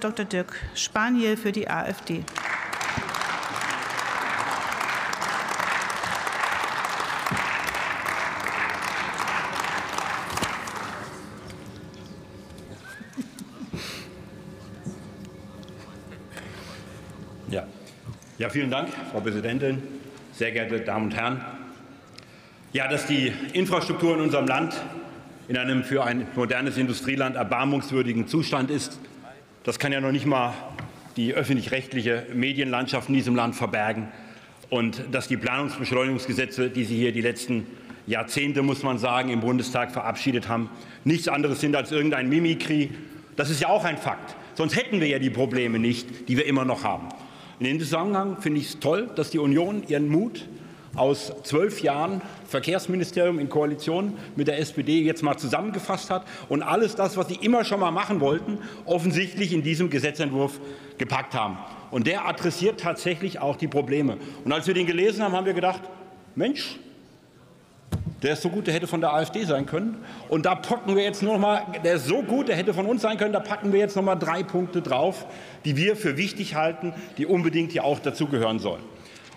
Dr. Dirk Spaniel für die AfD. Ja. ja, vielen Dank, Frau Präsidentin, sehr geehrte Damen und Herren. Ja, dass die Infrastruktur in unserem Land in einem für ein modernes Industrieland erbarmungswürdigen Zustand ist, das kann ja noch nicht mal die öffentlich-rechtliche Medienlandschaft in diesem Land verbergen. Und dass die Planungsbeschleunigungsgesetze, die Sie hier die letzten Jahrzehnte, muss man sagen, im Bundestag verabschiedet haben, nichts anderes sind als irgendein Mimikry. Das ist ja auch ein Fakt. Sonst hätten wir ja die Probleme nicht, die wir immer noch haben. In dem Zusammenhang finde ich es toll, dass die Union ihren Mut aus zwölf Jahren Verkehrsministerium in Koalition mit der SPD jetzt mal zusammengefasst hat und alles das, was sie immer schon mal machen wollten, offensichtlich in diesem Gesetzentwurf gepackt haben. Und der adressiert tatsächlich auch die Probleme. Und als wir den gelesen haben, haben wir gedacht, Mensch, der ist so gut, der hätte von der AfD sein können. Und da packen wir jetzt noch mal, der ist so gut, der hätte von uns sein können, da packen wir jetzt noch mal drei Punkte drauf, die wir für wichtig halten, die unbedingt hier auch dazugehören sollen.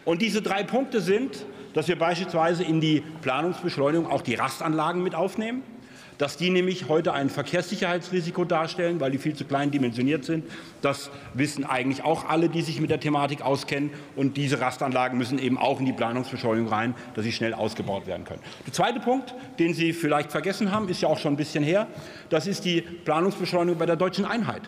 Und diese drei Punkte sind, dass wir beispielsweise in die Planungsbeschleunigung auch die Rastanlagen mit aufnehmen, dass die nämlich heute ein Verkehrssicherheitsrisiko darstellen, weil die viel zu klein dimensioniert sind. Das wissen eigentlich auch alle, die sich mit der Thematik auskennen. Und diese Rastanlagen müssen eben auch in die Planungsbeschleunigung rein, dass sie schnell ausgebaut werden können. Der zweite Punkt, den Sie vielleicht vergessen haben, ist ja auch schon ein bisschen her. Das ist die Planungsbeschleunigung bei der deutschen Einheit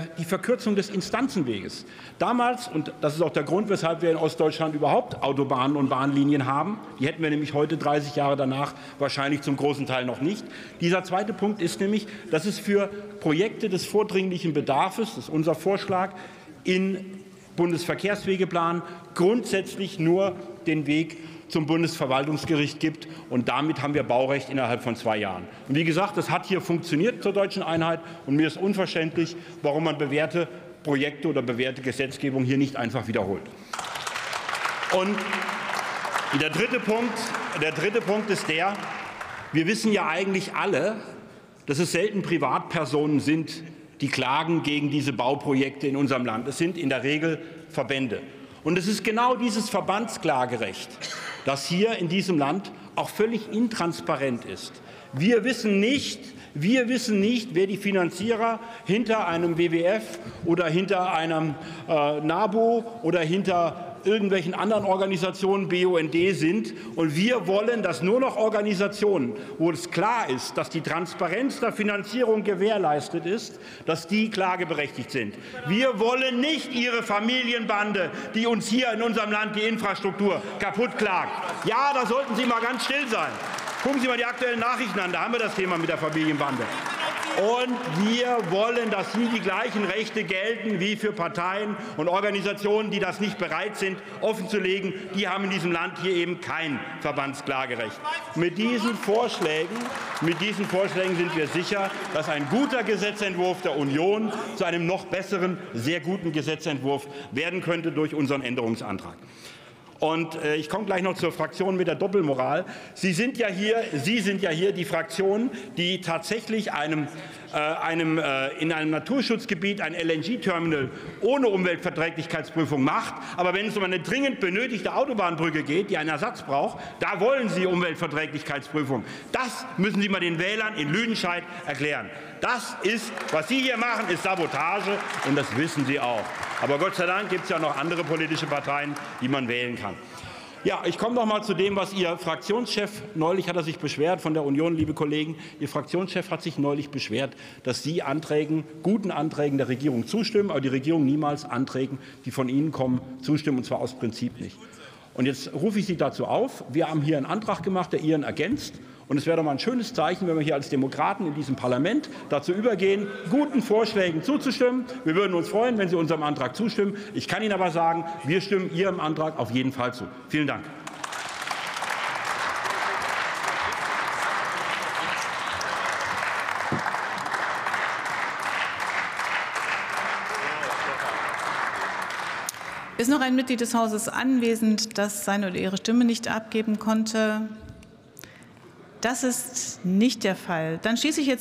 die Verkürzung des Instanzenweges. Damals, und das ist auch der Grund, weshalb wir in Ostdeutschland überhaupt Autobahnen und Bahnlinien haben, die hätten wir nämlich heute 30 Jahre danach wahrscheinlich zum großen Teil noch nicht. Dieser zweite Punkt ist nämlich, dass es für Projekte des vordringlichen Bedarfs, das ist unser Vorschlag, in Bundesverkehrswegeplan grundsätzlich nur den Weg zum Bundesverwaltungsgericht gibt. Und damit haben wir Baurecht innerhalb von zwei Jahren. Und wie gesagt, das hat hier funktioniert zur deutschen Einheit. Und mir ist unverständlich, warum man bewährte Projekte oder bewährte Gesetzgebung hier nicht einfach wiederholt. Und der dritte Punkt, der dritte Punkt ist der, wir wissen ja eigentlich alle, dass es selten Privatpersonen sind, die klagen gegen diese Bauprojekte in unserem Land. Es sind in der Regel Verbände. Und es ist genau dieses Verbandsklagerecht, das hier in diesem Land auch völlig intransparent ist. Wir wissen nicht, wir wissen nicht, wer die Finanzierer hinter einem WWF oder hinter einem äh, NABU oder hinter irgendwelchen anderen Organisationen BUND sind. Und wir wollen, dass nur noch Organisationen, wo es klar ist, dass die Transparenz der Finanzierung gewährleistet ist, dass die klageberechtigt sind. Wir wollen nicht Ihre Familienbande, die uns hier in unserem Land die Infrastruktur kaputt klagt. Ja, da sollten Sie mal ganz still sein. Gucken Sie mal die aktuellen Nachrichten an, da haben wir das Thema mit der Familienbande. Und wir wollen, dass hier die gleichen Rechte gelten wie für Parteien und Organisationen, die das nicht bereit sind, offenzulegen. Die haben in diesem Land hier eben kein Verbandsklagerecht. Mit diesen Vorschlägen, mit diesen Vorschlägen sind wir sicher, dass ein guter Gesetzentwurf der Union zu einem noch besseren, sehr guten Gesetzentwurf werden könnte durch unseren Änderungsantrag. Und äh, ich komme gleich noch zur Fraktion mit der Doppelmoral. Sie sind ja hier, Sie sind ja hier die Fraktion, die tatsächlich einem, äh, einem, äh, in einem Naturschutzgebiet ein LNG-Terminal ohne Umweltverträglichkeitsprüfung macht. Aber wenn es um eine dringend benötigte Autobahnbrücke geht, die einen Ersatz braucht, da wollen Sie Umweltverträglichkeitsprüfung. Das müssen Sie mal den Wählern in Lüdenscheid erklären. Das ist, was Sie hier machen, ist Sabotage, und das wissen Sie auch. Aber Gott sei Dank gibt es ja noch andere politische Parteien, die man wählen kann. Ja, ich komme noch mal zu dem, was Ihr Fraktionschef neulich hat er sich beschwert von der Union, liebe Kollegen. Ihr Fraktionschef hat sich neulich beschwert, dass Sie Anträgen, guten Anträgen der Regierung zustimmen, aber die Regierung niemals Anträgen, die von Ihnen kommen, zustimmen, und zwar aus Prinzip nicht. Und jetzt rufe ich Sie dazu auf. Wir haben hier einen Antrag gemacht, der Ihren ergänzt. Und es wäre doch mal ein schönes Zeichen, wenn wir hier als Demokraten in diesem Parlament dazu übergehen, guten Vorschlägen zuzustimmen. Wir würden uns freuen, wenn Sie unserem Antrag zustimmen. Ich kann Ihnen aber sagen, wir stimmen Ihrem Antrag auf jeden Fall zu. Vielen Dank. Ist noch ein Mitglied des Hauses anwesend, das seine oder ihre Stimme nicht abgeben konnte? Das ist nicht der Fall. Dann schließe ich jetzt